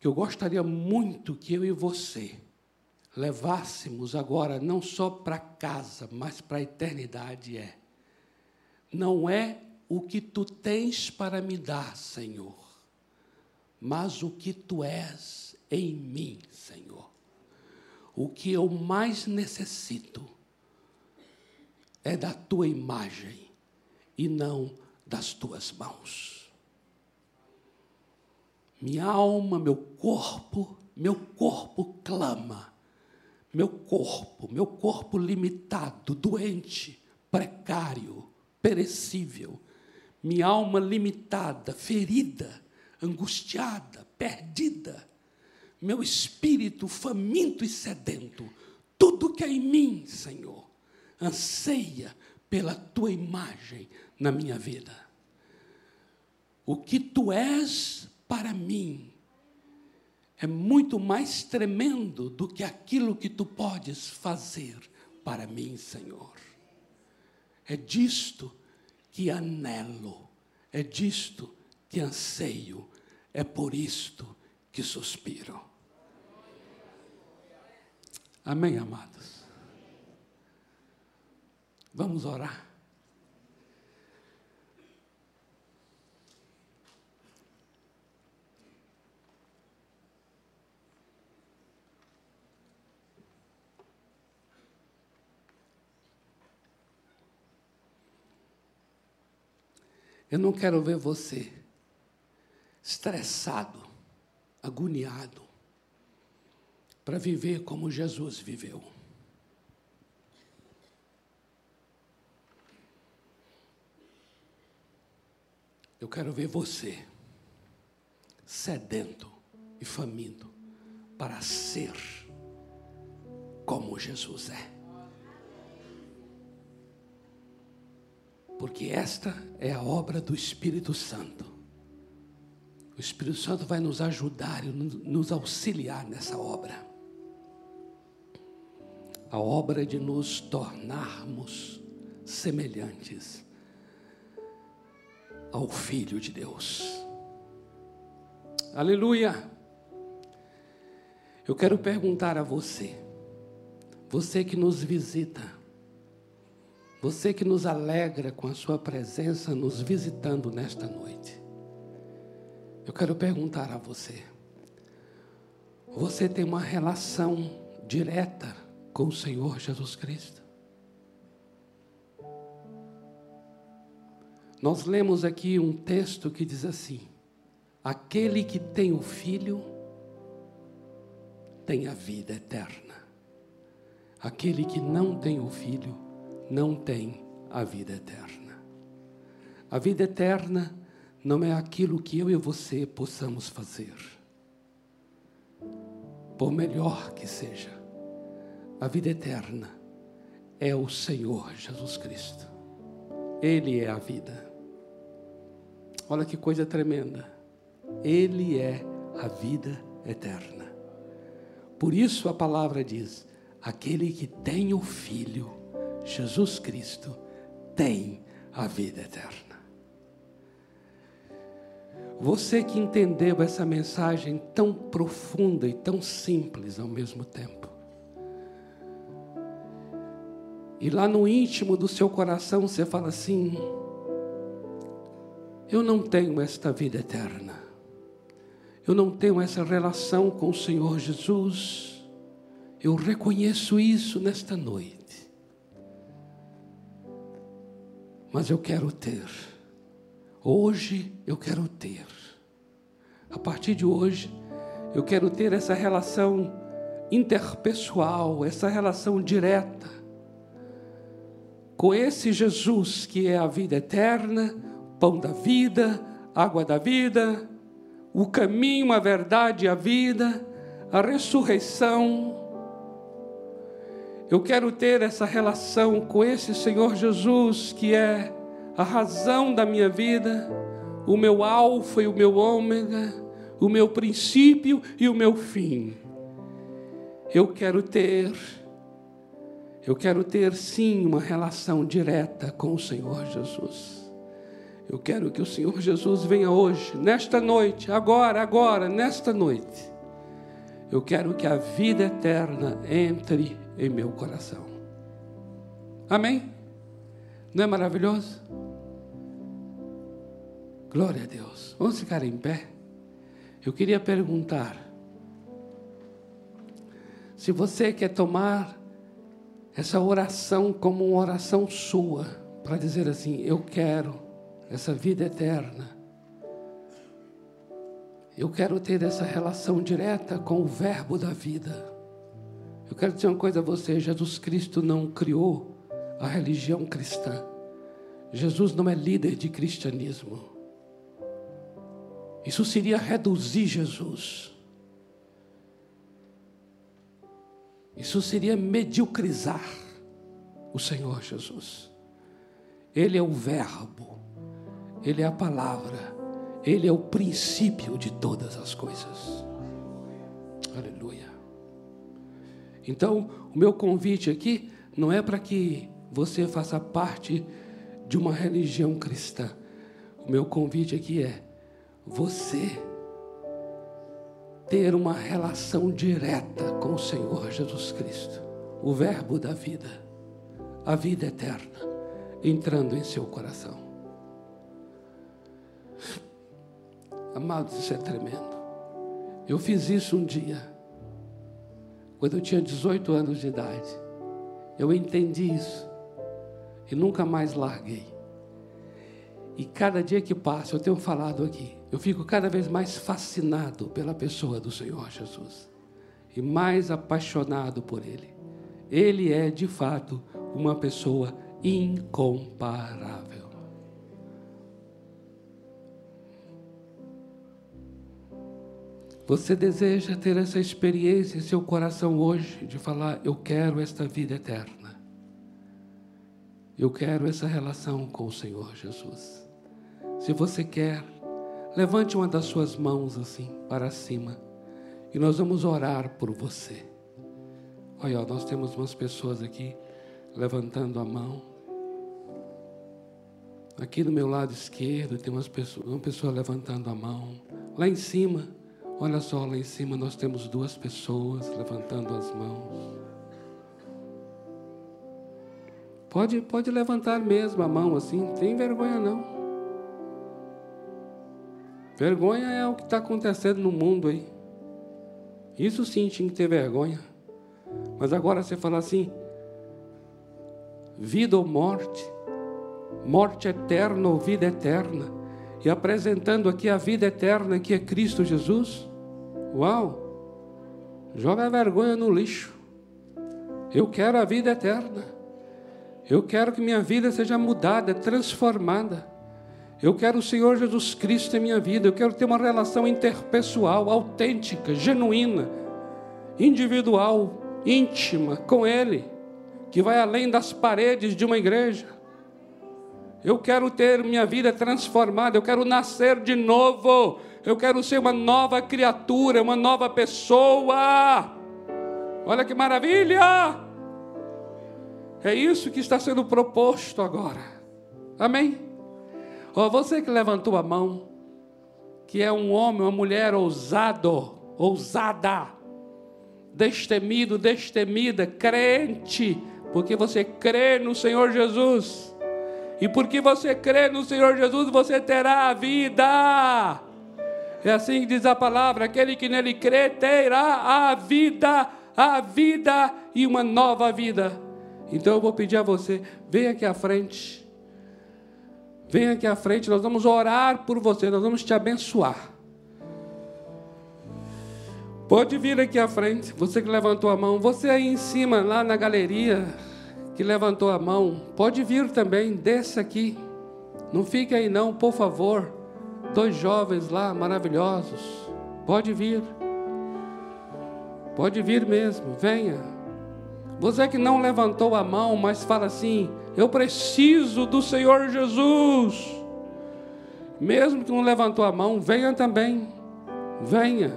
que eu gostaria muito que eu e você levássemos agora, não só para casa, mas para a eternidade, é: não é o que tu tens para me dar, Senhor, mas o que tu és em mim, Senhor. O que eu mais necessito é da tua imagem e não das tuas mãos. Minha alma, meu corpo, meu corpo clama. Meu corpo, meu corpo limitado, doente, precário, perecível. Minha alma limitada, ferida, angustiada, perdida. Meu espírito faminto e sedento. Tudo que é em mim, Senhor, anseia pela tua imagem na minha vida. O que tu és para mim é muito mais tremendo do que aquilo que tu podes fazer para mim, Senhor. É disto que anelo, é disto que anseio, é por isto que suspiro. Amém, amados? Vamos orar. Eu não quero ver você estressado, agoniado, para viver como Jesus viveu. Eu quero ver você sedento e faminto para ser como Jesus é. Porque esta é a obra do Espírito Santo. O Espírito Santo vai nos ajudar e nos auxiliar nessa obra. A obra de nos tornarmos semelhantes ao Filho de Deus. Aleluia! Eu quero perguntar a você, você que nos visita, você que nos alegra com a sua presença nos visitando nesta noite. Eu quero perguntar a você: você tem uma relação direta com o Senhor Jesus Cristo? Nós lemos aqui um texto que diz assim: Aquele que tem o Filho tem a vida eterna. Aquele que não tem o Filho não tem a vida eterna. A vida eterna não é aquilo que eu e você possamos fazer, por melhor que seja. A vida eterna é o Senhor Jesus Cristo. Ele é a vida. Olha que coisa tremenda. Ele é a vida eterna. Por isso a palavra diz: aquele que tem o Filho Jesus Cristo tem a vida eterna. Você que entendeu essa mensagem tão profunda e tão simples ao mesmo tempo, e lá no íntimo do seu coração você fala assim: eu não tenho esta vida eterna, eu não tenho essa relação com o Senhor Jesus, eu reconheço isso nesta noite. Mas eu quero ter. Hoje eu quero ter. A partir de hoje, eu quero ter essa relação interpessoal, essa relação direta com esse Jesus que é a vida eterna, pão da vida, água da vida, o caminho, a verdade e a vida, a ressurreição, eu quero ter essa relação com esse Senhor Jesus, que é a razão da minha vida, o meu alfa e o meu ômega, o meu princípio e o meu fim. Eu quero ter, eu quero ter sim uma relação direta com o Senhor Jesus. Eu quero que o Senhor Jesus venha hoje, nesta noite, agora, agora, nesta noite. Eu quero que a vida eterna entre em meu coração. Amém? Não é maravilhoso? Glória a Deus. Vamos ficar em pé? Eu queria perguntar: se você quer tomar essa oração como uma oração sua, para dizer assim: eu quero essa vida eterna. Eu quero ter essa relação direta com o Verbo da vida. Eu quero dizer uma coisa a você: Jesus Cristo não criou a religião cristã. Jesus não é líder de cristianismo. Isso seria reduzir Jesus. Isso seria mediocrizar o Senhor Jesus. Ele é o Verbo, Ele é a palavra, Ele é o princípio de todas as coisas. Aleluia. Então, o meu convite aqui não é para que você faça parte de uma religião cristã. O meu convite aqui é você ter uma relação direta com o Senhor Jesus Cristo, o Verbo da vida, a vida eterna entrando em seu coração. Amados, isso é tremendo. Eu fiz isso um dia, quando eu tinha 18 anos de idade. Eu entendi isso e nunca mais larguei. E cada dia que passa, eu tenho falado aqui, eu fico cada vez mais fascinado pela pessoa do Senhor Jesus e mais apaixonado por Ele. Ele é, de fato, uma pessoa incomparável. Você deseja ter essa experiência em seu coração hoje de falar: Eu quero esta vida eterna. Eu quero essa relação com o Senhor Jesus. Se você quer, levante uma das suas mãos assim para cima e nós vamos orar por você. Olha, nós temos umas pessoas aqui levantando a mão. Aqui do meu lado esquerdo tem umas pessoas, uma pessoa levantando a mão. Lá em cima, olha só, lá em cima nós temos duas pessoas levantando as mãos. Pode, pode levantar mesmo a mão assim, não tem vergonha não. Vergonha é o que está acontecendo no mundo aí. Isso sim tinha que ter vergonha. Mas agora você fala assim: vida ou morte, morte eterna ou vida eterna, e apresentando aqui a vida eterna que é Cristo Jesus. Uau! Joga a vergonha no lixo. Eu quero a vida eterna. Eu quero que minha vida seja mudada, transformada. Eu quero o Senhor Jesus Cristo em minha vida. Eu quero ter uma relação interpessoal, autêntica, genuína, individual, íntima com Ele, que vai além das paredes de uma igreja. Eu quero ter minha vida transformada, eu quero nascer de novo, eu quero ser uma nova criatura, uma nova pessoa. Olha que maravilha! É isso que está sendo proposto agora. Amém? Oh, você que levantou a mão, que é um homem, uma mulher ousado, ousada, destemido, destemida, crente, porque você crê no Senhor Jesus. E porque você crê no Senhor Jesus, você terá a vida. É assim que diz a palavra: aquele que nele crê terá a vida, a vida e uma nova vida. Então eu vou pedir a você, venha aqui à frente. Venha aqui à frente, nós vamos orar por você, nós vamos te abençoar. Pode vir aqui à frente, você que levantou a mão, você aí em cima, lá na galeria, que levantou a mão, pode vir também, desça aqui. Não fique aí não, por favor. Dois jovens lá, maravilhosos. Pode vir. Pode vir mesmo, venha. Você que não levantou a mão, mas fala assim: eu preciso do Senhor Jesus. Mesmo que não levantou a mão, venha também. Venha.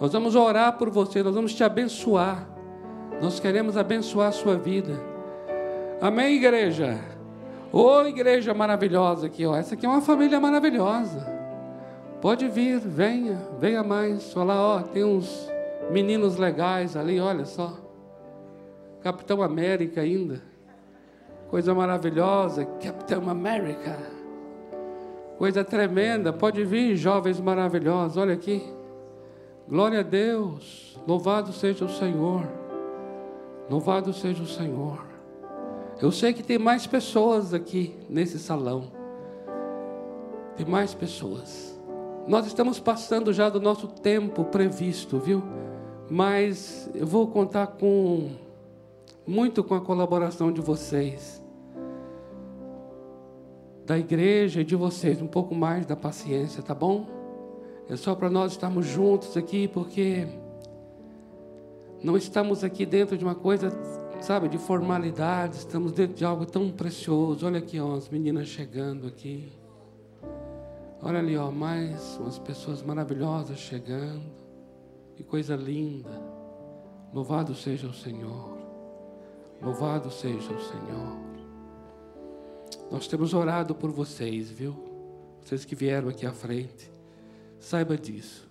Nós vamos orar por você, nós vamos te abençoar. Nós queremos abençoar a sua vida. Amém, igreja? Ô oh, igreja maravilhosa aqui, ó. Essa aqui é uma família maravilhosa. Pode vir, venha, venha mais. Olha lá, ó, tem uns meninos legais ali, olha só. Capitão América ainda. Coisa maravilhosa, Capitão América. Coisa tremenda, pode vir, jovens maravilhosos, olha aqui. Glória a Deus, louvado seja o Senhor. Louvado seja o Senhor. Eu sei que tem mais pessoas aqui nesse salão. Tem mais pessoas. Nós estamos passando já do nosso tempo previsto, viu? Mas eu vou contar com muito com a colaboração de vocês da igreja e de vocês, um pouco mais da paciência, tá bom? É só para nós estarmos juntos aqui, porque não estamos aqui dentro de uma coisa, sabe, de formalidade, estamos dentro de algo tão precioso. Olha aqui, ó, as meninas chegando aqui. Olha ali, ó, mais umas pessoas maravilhosas chegando. Que coisa linda. Louvado seja o Senhor. Louvado seja o Senhor. Nós temos orado por vocês, viu? Vocês que vieram aqui à frente. Saiba disso.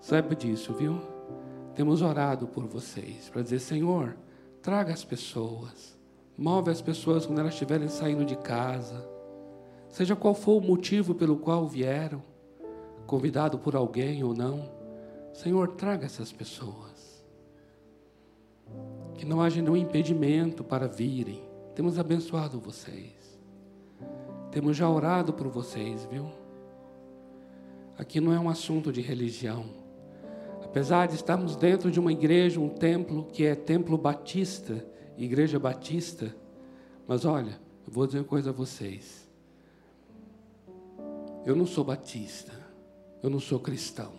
Saiba disso, viu? Temos orado por vocês para dizer: Senhor, traga as pessoas, Move as pessoas quando elas estiverem saindo de casa. Seja qual for o motivo pelo qual vieram, convidado por alguém ou não. Senhor, traga essas pessoas. Que não haja nenhum impedimento para virem. Temos abençoado vocês. Temos já orado por vocês, viu? Aqui não é um assunto de religião. Apesar de estarmos dentro de uma igreja, um templo que é templo batista, igreja batista, mas olha, eu vou dizer uma coisa a vocês. Eu não sou batista, eu não sou cristão.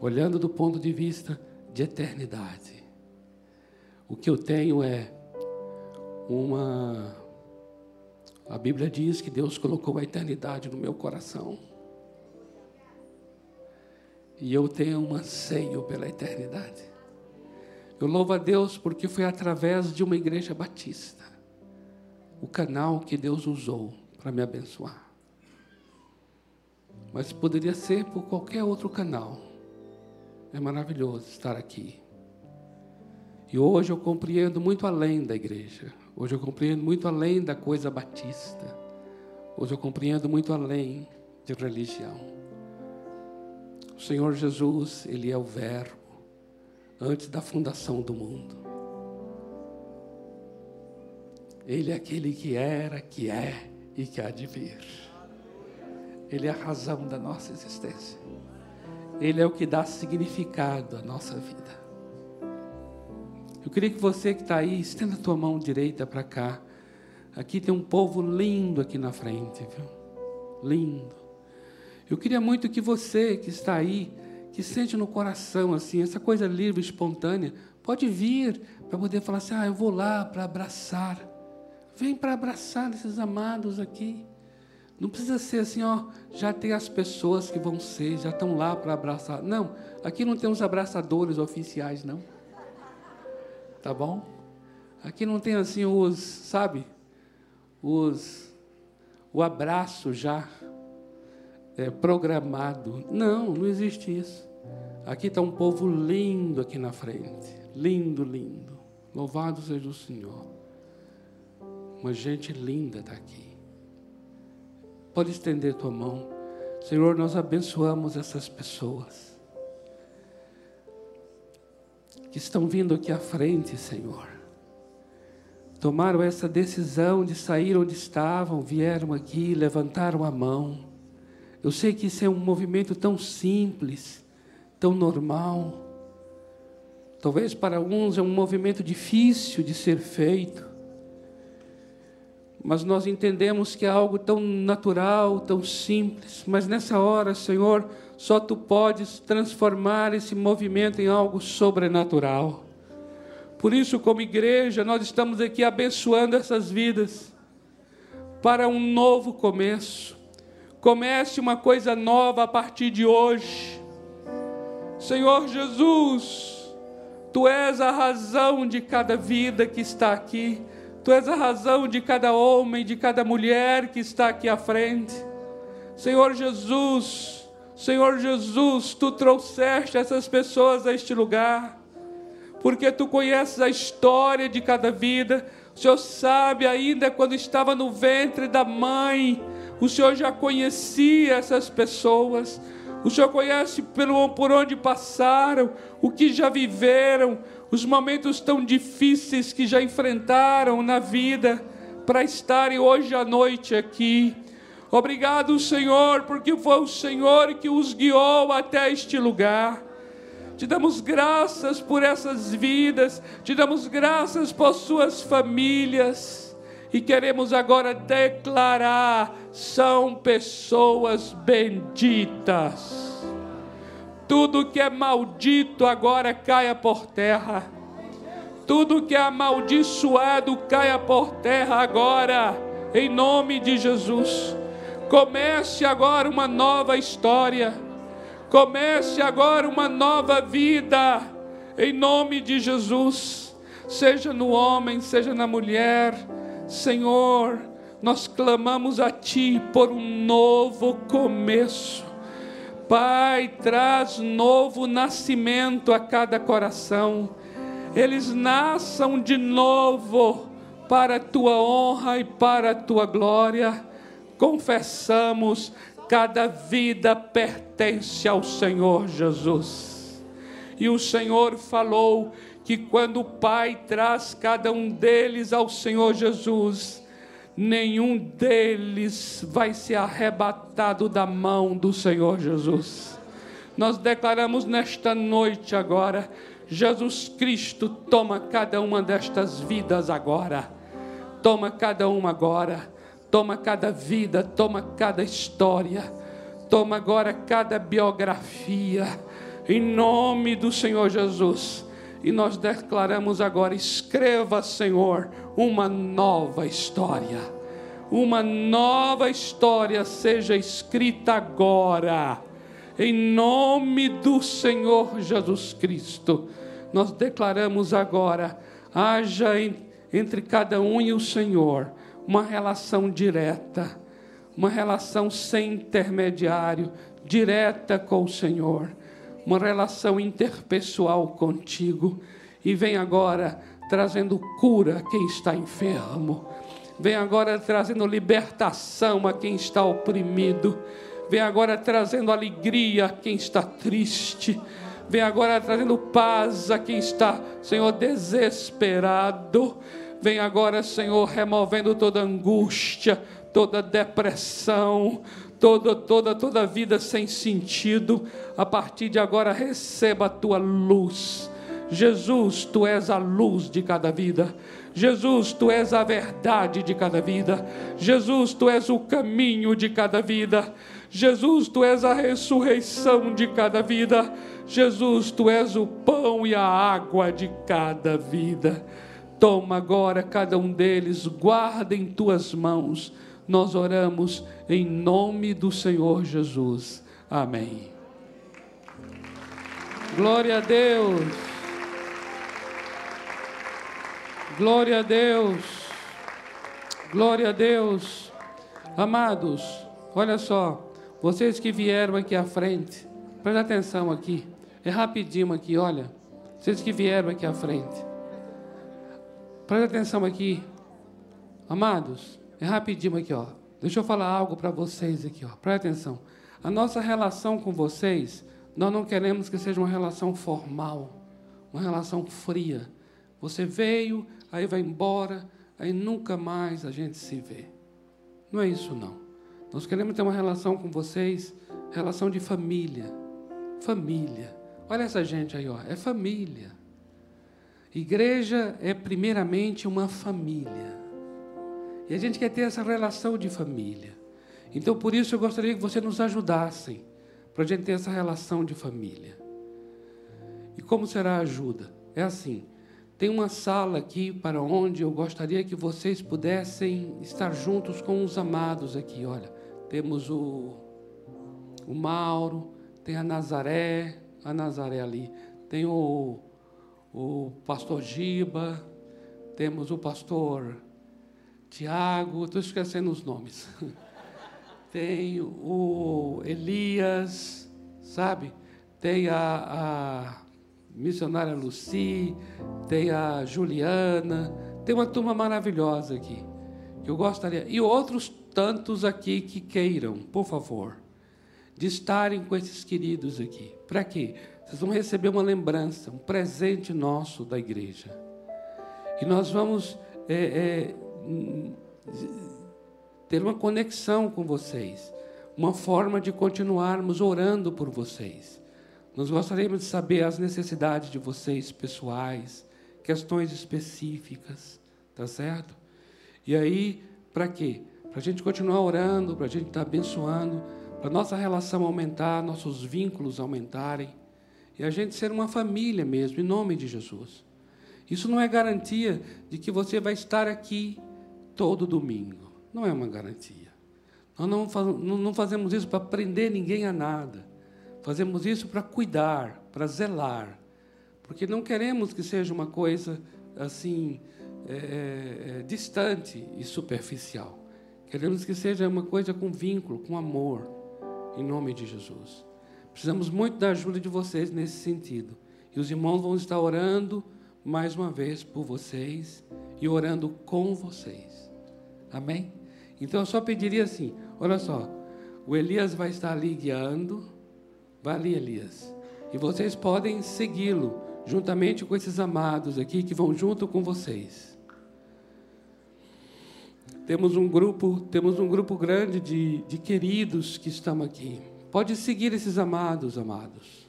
Olhando do ponto de vista de eternidade, o que eu tenho é uma. A Bíblia diz que Deus colocou a eternidade no meu coração. E eu tenho um anseio pela eternidade. Eu louvo a Deus porque foi através de uma igreja batista o canal que Deus usou para me abençoar. Mas poderia ser por qualquer outro canal. É maravilhoso estar aqui. E hoje eu compreendo muito além da igreja. Hoje eu compreendo muito além da coisa batista. Hoje eu compreendo muito além de religião. O Senhor Jesus, Ele é o Verbo, antes da fundação do mundo. Ele é aquele que era, que é e que há de vir. Ele é a razão da nossa existência. Ele é o que dá significado à nossa vida. Eu queria que você que está aí, estenda a tua mão direita para cá. Aqui tem um povo lindo aqui na frente, viu? Lindo. Eu queria muito que você que está aí, que sente no coração assim, essa coisa livre, espontânea, pode vir para poder falar assim: ah, eu vou lá para abraçar. Vem para abraçar esses amados aqui. Não precisa ser assim, ó, já tem as pessoas que vão ser, já estão lá para abraçar. Não, aqui não tem os abraçadores oficiais, não. Tá bom? Aqui não tem assim os, sabe? Os o abraço já é, programado. Não, não existe isso. Aqui está um povo lindo aqui na frente. Lindo, lindo. Louvado seja o Senhor. Uma gente linda está aqui. Pode estender tua mão. Senhor, nós abençoamos essas pessoas que estão vindo aqui à frente, Senhor. Tomaram essa decisão de sair onde estavam, vieram aqui, levantaram a mão eu sei que isso é um movimento tão simples, tão normal. Talvez para uns é um movimento difícil de ser feito. Mas nós entendemos que é algo tão natural, tão simples. Mas nessa hora, Senhor, só Tu podes transformar esse movimento em algo sobrenatural. Por isso, como igreja, nós estamos aqui abençoando essas vidas para um novo começo Comece uma coisa nova a partir de hoje. Senhor Jesus, Tu és a razão de cada vida que está aqui. Tu és a razão de cada homem, de cada mulher que está aqui à frente. Senhor Jesus, Senhor Jesus, Tu trouxeste essas pessoas a este lugar, porque Tu conheces a história de cada vida. O Senhor sabe ainda quando estava no ventre da mãe, o Senhor já conhecia essas pessoas. O Senhor conhece pelo, por onde passaram, o que já viveram, os momentos tão difíceis que já enfrentaram na vida, para estarem hoje à noite aqui. Obrigado, Senhor, porque foi o Senhor que os guiou até este lugar. Te damos graças por essas vidas, te damos graças por suas famílias e queremos agora declarar: são pessoas benditas. Tudo que é maldito agora caia por terra. Tudo que é amaldiçoado caia por terra agora, em nome de Jesus. Comece agora uma nova história. Comece agora uma nova vida, em nome de Jesus. Seja no homem, seja na mulher Senhor, nós clamamos a Ti por um novo começo. Pai, traz novo nascimento a cada coração. eles nasçam de novo para a tua honra e para a tua glória. Confessamos, cada vida pertence ao Senhor Jesus. E o Senhor falou que quando o Pai traz cada um deles ao Senhor Jesus, nenhum deles vai ser arrebatado da mão do Senhor Jesus. Nós declaramos nesta noite agora, Jesus Cristo toma cada uma destas vidas agora. Toma cada uma agora. Toma cada vida, toma cada história. Toma agora cada biografia. Em nome do Senhor Jesus. E nós declaramos agora: escreva, Senhor, uma nova história. Uma nova história seja escrita agora, em nome do Senhor Jesus Cristo. Nós declaramos agora: haja entre cada um e o Senhor uma relação direta, uma relação sem intermediário, direta com o Senhor, uma relação interpessoal contigo. E vem agora trazendo cura a quem está enfermo. Vem agora trazendo libertação a quem está oprimido. Vem agora trazendo alegria a quem está triste. Vem agora trazendo paz a quem está, Senhor, desesperado. Vem agora, Senhor, removendo toda angústia, toda depressão, toda, toda, toda vida sem sentido. A partir de agora, receba a tua luz Jesus, tu és a luz de cada vida. Jesus, tu és a verdade de cada vida. Jesus, tu és o caminho de cada vida. Jesus, tu és a ressurreição de cada vida. Jesus, tu és o pão e a água de cada vida. Toma agora cada um deles, guarda em tuas mãos. Nós oramos em nome do Senhor Jesus. Amém. Glória a Deus. Glória a Deus. Glória a Deus. Amados, olha só. Vocês que vieram aqui à frente, presta atenção aqui. É rapidinho aqui, olha. Vocês que vieram aqui à frente. Presta atenção aqui. Amados, é rapidinho aqui, ó. Deixa eu falar algo para vocês aqui, ó. Presta atenção. A nossa relação com vocês, nós não queremos que seja uma relação formal, uma relação fria. Você veio, aí vai embora, aí nunca mais a gente se vê. Não é isso não. Nós queremos ter uma relação com vocês, relação de família. Família. Olha essa gente aí, ó, é família. Igreja é primeiramente uma família. E a gente quer ter essa relação de família. Então, por isso, eu gostaria que você nos ajudassem para a gente ter essa relação de família. E como será a ajuda? É assim: tem uma sala aqui para onde eu gostaria que vocês pudessem estar juntos com os amados aqui. Olha, temos o, o Mauro, tem a Nazaré, a Nazaré ali, tem o, o pastor Giba, temos o pastor Tiago, estou esquecendo os nomes. tem o Elias, sabe? Tem a, a missionária Luci, tem a Juliana, tem uma turma maravilhosa aqui, que eu gostaria, e outros tantos aqui que queiram, por favor, de estarem com esses queridos aqui. Para quê? Vocês vão receber uma lembrança, um presente nosso da igreja. E nós vamos é, é, ter uma conexão com vocês, uma forma de continuarmos orando por vocês. Nós gostaríamos de saber as necessidades de vocês pessoais, questões específicas, tá certo? E aí, para quê? Para a gente continuar orando, para a gente estar tá abençoando, para nossa relação aumentar, nossos vínculos aumentarem, e a gente ser uma família mesmo, em nome de Jesus. Isso não é garantia de que você vai estar aqui todo domingo. Não é uma garantia. Nós não, não fazemos isso para prender ninguém a nada. Fazemos isso para cuidar, para zelar, porque não queremos que seja uma coisa assim é, é, é, distante e superficial. Queremos que seja uma coisa com vínculo, com amor, em nome de Jesus. Precisamos muito da ajuda de vocês nesse sentido. E os irmãos vão estar orando mais uma vez por vocês e orando com vocês. Amém? Então eu só pediria assim: olha só, o Elias vai estar ali guiando, vai ali, Elias, e vocês podem segui-lo juntamente com esses amados aqui que vão junto com vocês. Temos um grupo, temos um grupo grande de, de queridos que estão aqui. Pode seguir esses amados, amados.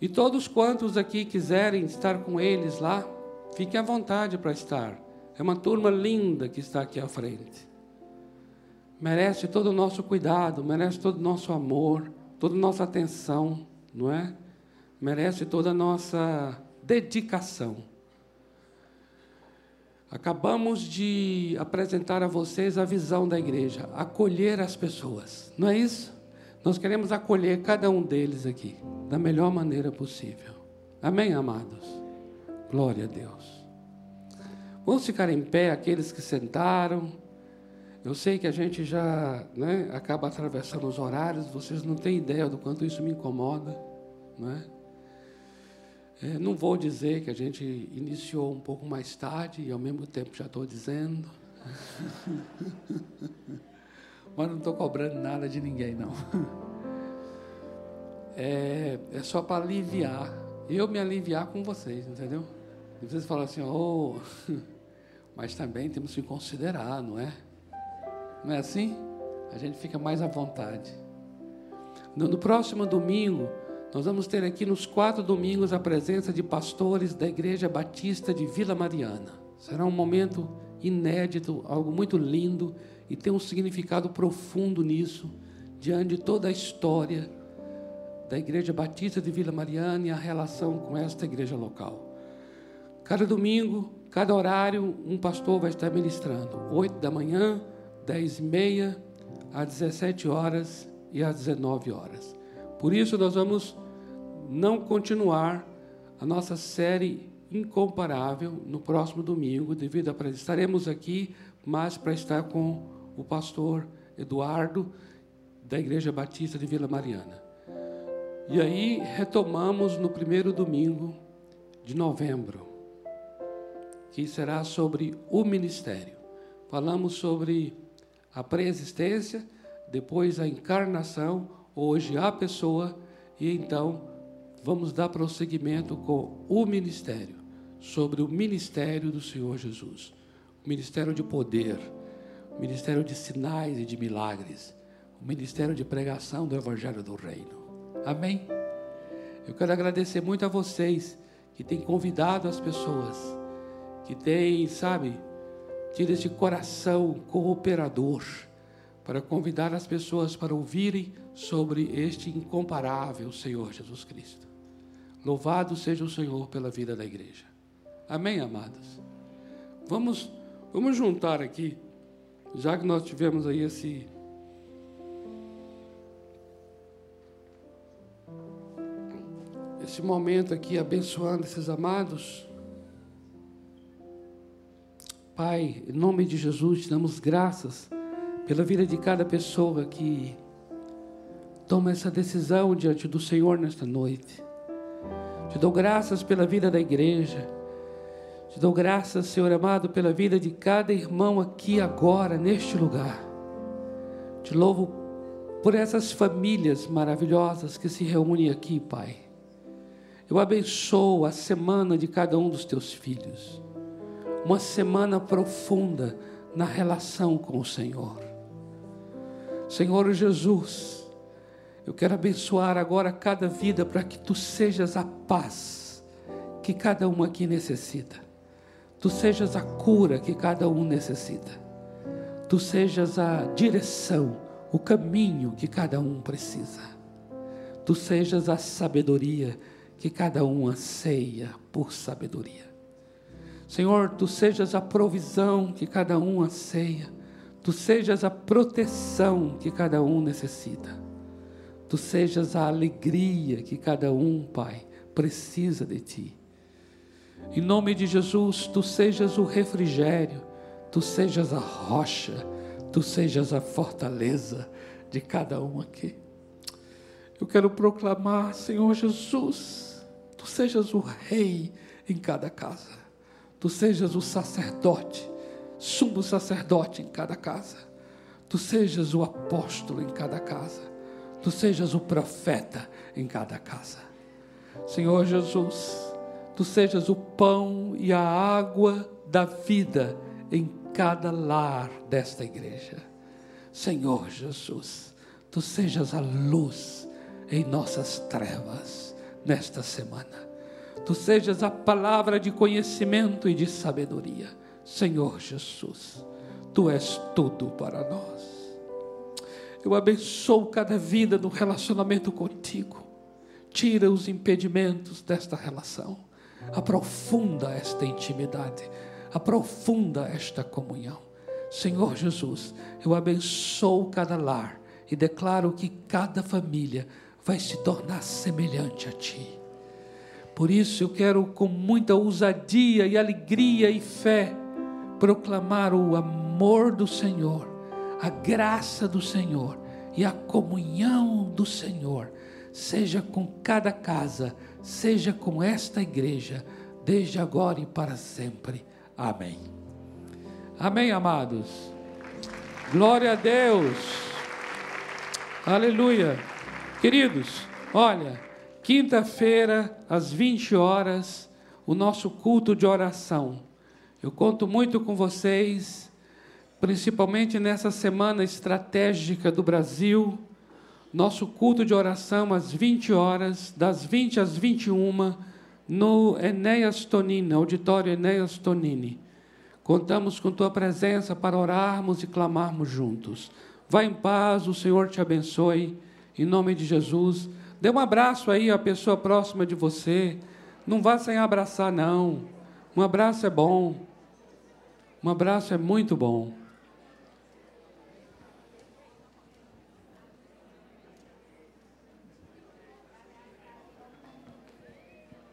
E todos quantos aqui quiserem estar com eles lá, fiquem à vontade para estar. É uma turma linda que está aqui à frente. Merece todo o nosso cuidado, merece todo o nosso amor, toda a nossa atenção, não é? Merece toda a nossa dedicação. Acabamos de apresentar a vocês a visão da igreja, acolher as pessoas, não é isso? Nós queremos acolher cada um deles aqui, da melhor maneira possível. Amém, amados? Glória a Deus. Vamos ficar em pé aqueles que sentaram. Eu sei que a gente já né, acaba atravessando os horários, vocês não têm ideia do quanto isso me incomoda, não é? É, não vou dizer que a gente iniciou um pouco mais tarde e ao mesmo tempo já estou dizendo. Mas não estou cobrando nada de ninguém, não. É, é só para aliviar. Eu me aliviar com vocês, entendeu? E vocês falam assim, oh, mas também temos que considerar, não é? Não é assim? A gente fica mais à vontade. No, próximo domingo, nós vamos ter aqui nos quatro domingos a presença de pastores da Igreja Batista de Vila Mariana. Será um momento inédito, algo muito lindo e tem um significado profundo nisso, diante de toda a história da Igreja Batista de Vila Mariana e a relação com esta igreja local. Cada domingo, cada horário, um pastor vai estar ministrando. Oito da manhã, dez e meia, às 17 horas e às 19 horas. Por isso, nós vamos não continuar a nossa série incomparável no próximo domingo, devido a estaremos aqui, mas para estar com o pastor Eduardo da Igreja Batista de Vila Mariana. E aí retomamos no primeiro domingo de novembro, que será sobre o ministério. Falamos sobre a pré-existência, depois a encarnação, hoje a pessoa e então vamos dar prosseguimento com o ministério, sobre o ministério do Senhor Jesus. O ministério de poder, o ministério de sinais e de milagres, o ministério de pregação do Evangelho do Reino. Amém? Eu quero agradecer muito a vocês que têm convidado as pessoas, que têm, sabe, tido esse coração cooperador para convidar as pessoas para ouvirem sobre este incomparável Senhor Jesus Cristo. Louvado seja o Senhor pela vida da igreja. Amém, amados? Vamos, vamos juntar aqui, já que nós tivemos aí esse. Esse momento aqui abençoando esses amados. Pai, em nome de Jesus, te damos graças pela vida de cada pessoa que toma essa decisão diante do Senhor nesta noite. Te dou graças pela vida da igreja. Te dou graças, Senhor amado, pela vida de cada irmão aqui agora, neste lugar. Te louvo por essas famílias maravilhosas que se reúnem aqui, Pai. Eu abençoo a semana de cada um dos teus filhos. Uma semana profunda na relação com o Senhor. Senhor Jesus, eu quero abençoar agora cada vida para que tu sejas a paz que cada um aqui necessita. Tu sejas a cura que cada um necessita. Tu sejas a direção, o caminho que cada um precisa. Tu sejas a sabedoria que cada um anseia por sabedoria. Senhor, tu sejas a provisão que cada um anseia. Tu sejas a proteção que cada um necessita tu sejas a alegria que cada um, Pai, precisa de ti. Em nome de Jesus, tu sejas o refrigério, tu sejas a rocha, tu sejas a fortaleza de cada um aqui. Eu quero proclamar, Senhor Jesus, tu sejas o rei em cada casa. Tu sejas o sacerdote, sumo sacerdote em cada casa, tu sejas o apóstolo em cada casa, tu sejas o profeta em cada casa. Senhor Jesus, tu sejas o pão e a água da vida em cada lar desta igreja. Senhor Jesus, tu sejas a luz em nossas trevas nesta semana. Tu sejas a palavra de conhecimento e de sabedoria. Senhor Jesus, tu és tudo para nós. Eu abençoo cada vida no relacionamento contigo. Tira os impedimentos desta relação. Aprofunda esta intimidade. Aprofunda esta comunhão. Senhor Jesus, eu abençoo cada lar e declaro que cada família vai se tornar semelhante a Ti. Por isso eu quero, com muita ousadia e alegria e fé, proclamar o amor do Senhor, a graça do Senhor e a comunhão do Senhor, seja com cada casa, seja com esta igreja, desde agora e para sempre. Amém. Amém, amados. Glória a Deus. Aleluia. Queridos, olha, quinta-feira, às 20 horas, o nosso culto de oração. Eu conto muito com vocês, principalmente nessa semana estratégica do Brasil. Nosso culto de oração às 20 horas, das 20 às 21 no Enéas Tonini, auditório Enéas Tonini. Contamos com tua presença para orarmos e clamarmos juntos. Vá em paz, o Senhor te abençoe, em nome de Jesus. Dê um abraço aí à pessoa próxima de você. Não vá sem abraçar, não. Um abraço é bom. Um abraço é muito bom.